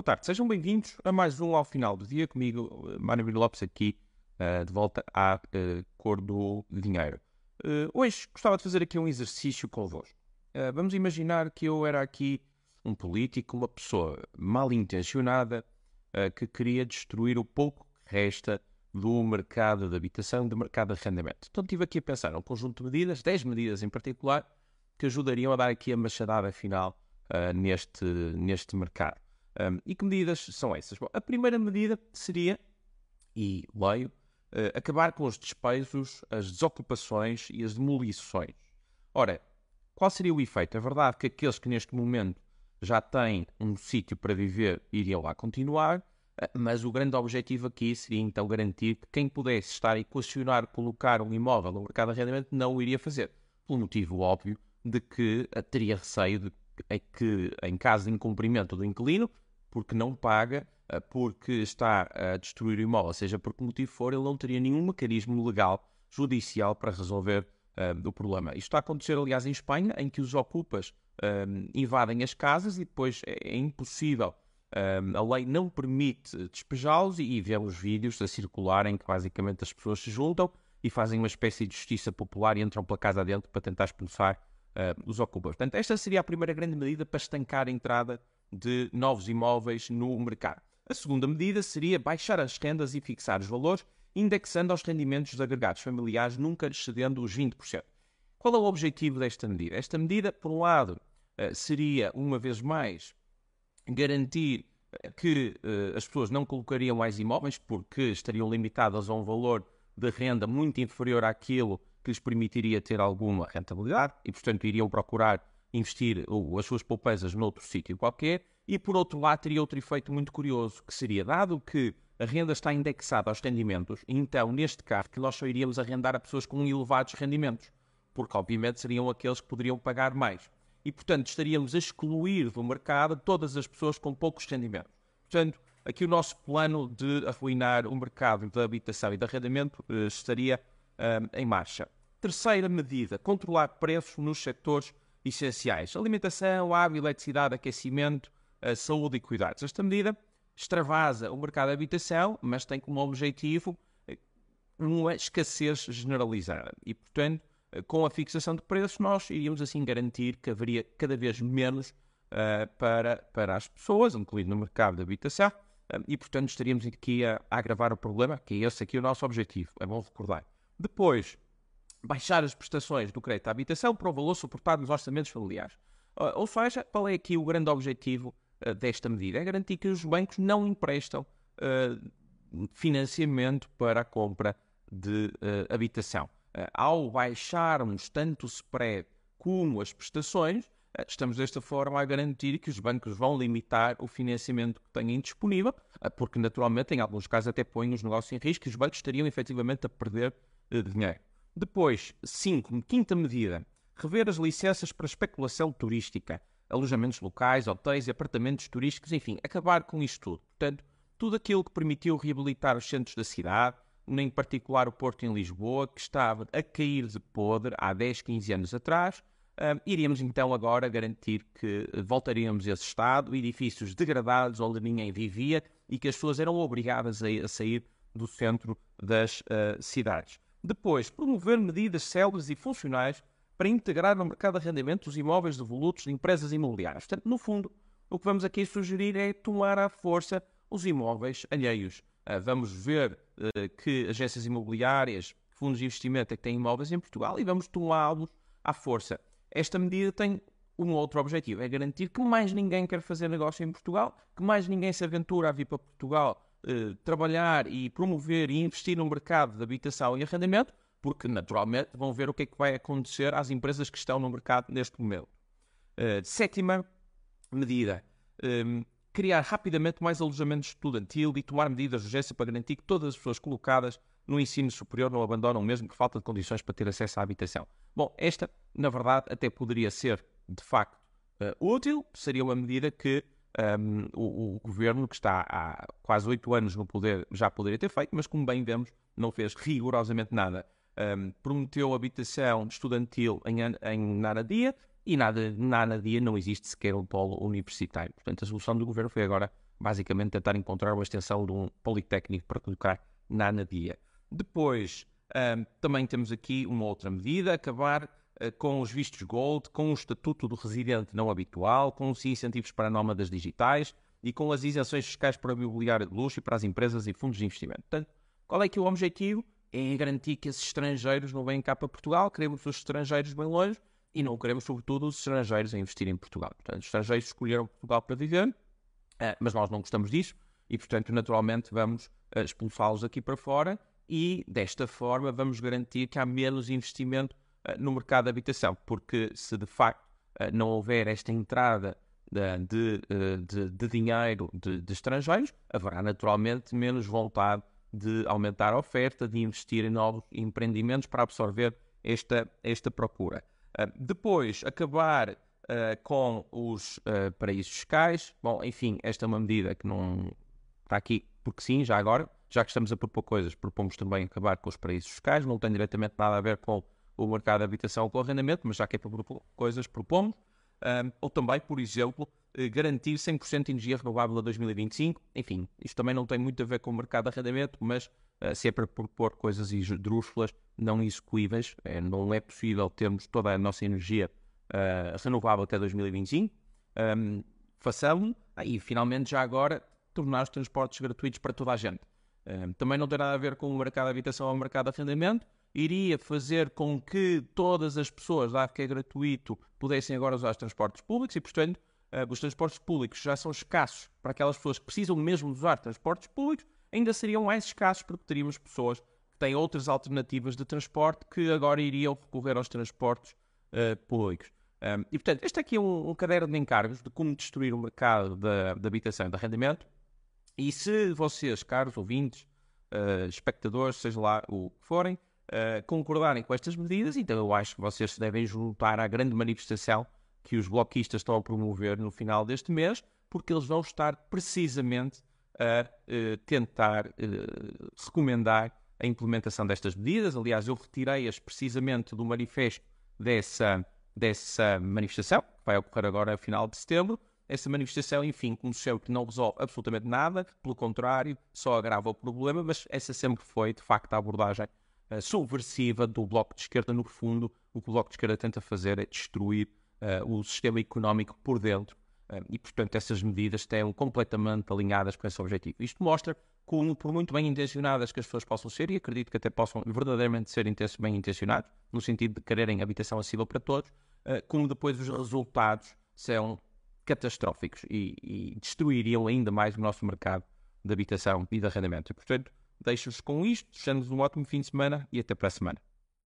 Boa tarde, sejam bem-vindos a mais um ao final do dia comigo, Mário Vila Lopes, aqui uh, de volta à uh, cor do dinheiro. Uh, hoje gostava de fazer aqui um exercício convosco. vamos imaginar que eu era aqui um político, uma pessoa mal intencionada que queria destruir o pouco que resta do mercado de habitação, do mercado de arrendamento. Então estive aqui a pensar um conjunto de medidas, 10 medidas em particular, que ajudariam a dar aqui a machadada final neste, neste mercado. Um, e que medidas são essas? Bom, a primeira medida seria, e leio, uh, acabar com os despejos, as desocupações e as demolições. Ora, qual seria o efeito? É verdade que aqueles que neste momento já têm um sítio para viver iriam lá continuar, ah, mas o grande objetivo aqui seria então garantir que quem pudesse estar a equacionar colocar um imóvel no mercado de arrendamento não o iria fazer, pelo motivo óbvio de que ah, teria receio de que, em caso de incumprimento do inquilino, porque não paga, eh, porque está a destruir o imóvel, seja por que motivo for, ele não teria nenhum mecanismo legal, judicial, para resolver uh, o problema. Isto está a acontecer, aliás, em Espanha, em que os ocupas uh, invadem as casas e depois é, é impossível, uh, a lei não permite despejá-los e, e vemos vídeos a circular em que basicamente as pessoas se juntam e fazem uma espécie de justiça popular e entram pela casa dentro para tentar expulsar os ocupas. Portanto, esta seria a primeira grande medida para estancar a entrada de novos imóveis no mercado. A segunda medida seria baixar as rendas e fixar os valores, indexando aos rendimentos de agregados familiares, nunca excedendo os 20%. Qual é o objetivo desta medida? Esta medida, por um lado, eh, seria, uma vez mais, garantir eh, que uh, as pessoas não colocariam mais imóveis porque estariam limitadas a um valor de renda muito inferior àquilo que lhes permitiria ter alguma rentabilidade e, portanto, iriam procurar investir as suas poupanças noutro sítio qualquer, e por outro lado teria outro efeito muito curioso, que seria, dado que a renda está indexada aos rendimentos, então neste caso que nós só iríamos arrendar a pessoas com elevados rendimentos, porque obviamente seriam aqueles que poderiam pagar mais. E portanto estaríamos a excluir do mercado todas as pessoas com poucos rendimentos. Portanto, aqui o nosso plano de arruinar o mercado da habitação e de arrendamento eh, estaria eh, em marcha. Terceira medida, controlar preços nos setores essenciais: alimentação, água, eletricidade, aquecimento, saúde e cuidados. Esta medida extravasa o mercado de habitação, mas tem como objetivo eh, uma escassez generalizada. E, portanto, eh, com a fixação de preços, nós iríamos assim garantir que haveria cada vez menos uh, para, para as pessoas, incluindo no mercado de habitação, uh, e, portanto, estaríamos aqui a, a agravar o problema, que é esse aqui o nosso objetivo, é bom recordar. Depois, baixar as prestações do crédito à habitação para o valor suportado nos orçamentos familiares. Ou seja, qual é aqui o grande objetivo uh, desta medida? É garantir que os bancos não emprestam uh, financiamento para a compra de uh, habitação. ao baixarmos tanto o spread como as prestações, estamos desta forma a garantir que os bancos vão limitar o financiamento que têm disponível, porque naturalmente, em alguns casos, até põem os negócios em risco e os bancos estariam efetivamente a perder dinheiro. Depois, 5. Quinta medida. Rever as licenças para especulação turística, alojamentos locais, hotéis e apartamentos turísticos, enfim, acabar com isto tudo. Portanto, tudo aquilo que permitiu reabilitar os centros da cidade, em particular o Porto em Lisboa, que estava a cair de podre há 10, 15 anos atrás, um, iríamos então agora garantir que voltaríamos a esse estado, edifícios degradados onde ninguém vivia e que as pessoas eram obrigadas a, a sair do centro das uh, cidades. Depois, promover medidas céleres e funcionais para integrar no mercado de arrendamento os imóveis devolutos de empresas imobiliárias. Portanto, no fundo, o que vamos aqui sugerir é tomar à força os imóveis alheios. Ah, vamos ver uh, que agências imobiliárias, fundos de investimento é que têm imóveis em Portugal e vamos tomá-los à força. Esta medida tem um outro objetivo, é garantir que mais ninguém quer fazer negócio em Portugal, que mais ninguém se aventura a vir para Portugal eh, trabalhar e promover e investir no mercado de habitação e arrendamento, porque naturalmente vão ver o que é que vai acontecer às empresas que estão no mercado neste momento. Uh, sétima medida: ehm, criar rapidamente mais alojamento estudantil e tomar medidas de urgência para garantir que todas as pessoas colocadas no ensino superior não abandonam mesmo por falta de condições para ter acesso à habitação. Bom, esta, na verdade, até poderia ser de facto uh, útil, seria uma medida que um, o, o, governo, que está há quase oito anos no poder, já poderia ter feito, mas como bem vemos, não fez rigorosamente nada. Um, prometeu habitação estudantil em, em Naradia e nada, nada dia não existe sequer um polo universitário. Portanto, a solução do governo foi agora, basicamente, tentar encontrar uma extensão de um politécnico para colocar na Anadia. Depois, um, também temos aqui uma outra medida, acabar com os vistos gold, com o estatuto do residente não habitual, com os incentivos para nómadas digitais e com as isenções fiscais para o imobiliário de luxo e para as empresas e fundos de investimento. Portanto, qual é que é o objetivo? É garantir que esses estrangeiros não venham cá para Portugal, queremos os estrangeiros bem longe e não queremos, sobretudo, os estrangeiros a investir em Portugal. Portanto, os estrangeiros escolheram Portugal para viver, uh, mas nós não gostamos disso e, portanto, naturalmente vamos uh, expulsá-los aqui para fora e, desta forma, vamos garantir que há menos investimento no mercado de habitação, porque se de facto uh, não houver esta entrada de, de, de, de dinheiro de, de, estrangeiros, haverá naturalmente menos vontade de aumentar a oferta, de investir em novos empreendimentos para absorver esta, esta procura. Depois, acabar com os paraísos fiscais. Bom, enfim, esta é uma medida que não está aqui porque sim, já agora, já que estamos a propor coisas, propomos também acabar com os paraísos fiscais, não tem diretamente nada a ver com o mercado de habitação com arrendamento, mas já que é para propor coisas, propomos. Ou também, por exemplo, eh, garantir 100% de energia renovável a 2025. Enfim, isto também não tem muito a ver com o mercado de arrendamento, mas uh, se é para propor coisas esdrúxulas, não execuíveis, é, não é possível termos toda a nossa energia uh, renovável até 2025. Um, façamos e finalmente já agora tornar os transportes gratuitos para toda a gente. Um, também não tem nada a ver com o mercado de habitação ou o mercado de arrendamento. Iria fazer com que todas as pessoas, dado que é gratuito, pudessem agora usar os transportes públicos e, portanto, uh, os transportes públicos já são escassos para aquelas pessoas que precisam mesmo usar transportes públicos, ainda seriam mais escassos porque teríamos pessoas que têm outras alternativas de transporte que agora iriam recorrer aos transportes uh, públicos. Um, e, portanto, este aqui é um, um, caderno de encargos de como destruir o mercado da habitação e de arrendamento. E se vocês, caros ouvintes, uh, espectadores, seja lá o que forem, uh, concordarem com estas medidas, então eu acho que vocês se devem juntar à grande manifestação que os bloquistas estão a promover no final deste mês, porque eles vão estar precisamente a uh, tentar recomendar a implementação destas medidas. Aliás, eu retirei-as precisamente do manifesto dessa, dessa manifestação, que vai ocorrer agora a final de setembro, essa manifestação, enfim, conheceu que não resolve absolutamente nada, pelo contrário, só agrava o problema, mas essa sempre foi, de facto, a abordagem uh, subversiva do Bloco de Esquerda. No fundo, o que o Bloco de Esquerda tenta fazer é destruir uh, o sistema económico por dentro uh, e, portanto, essas medidas estão completamente alinhadas com esse objetivo. Isto mostra como, por muito bem intencionadas que as pessoas possam ser, e acredito que até possam verdadeiramente ser bem intencionados, no sentido de quererem habitação acessível para todos, como depois os resultados são catastróficos e, e destruiriam ainda mais o nosso mercado de habitação e de arrendamento. E, portanto, deixo-vos com isto, desejando-vos um ótimo fim de semana e até para a semana.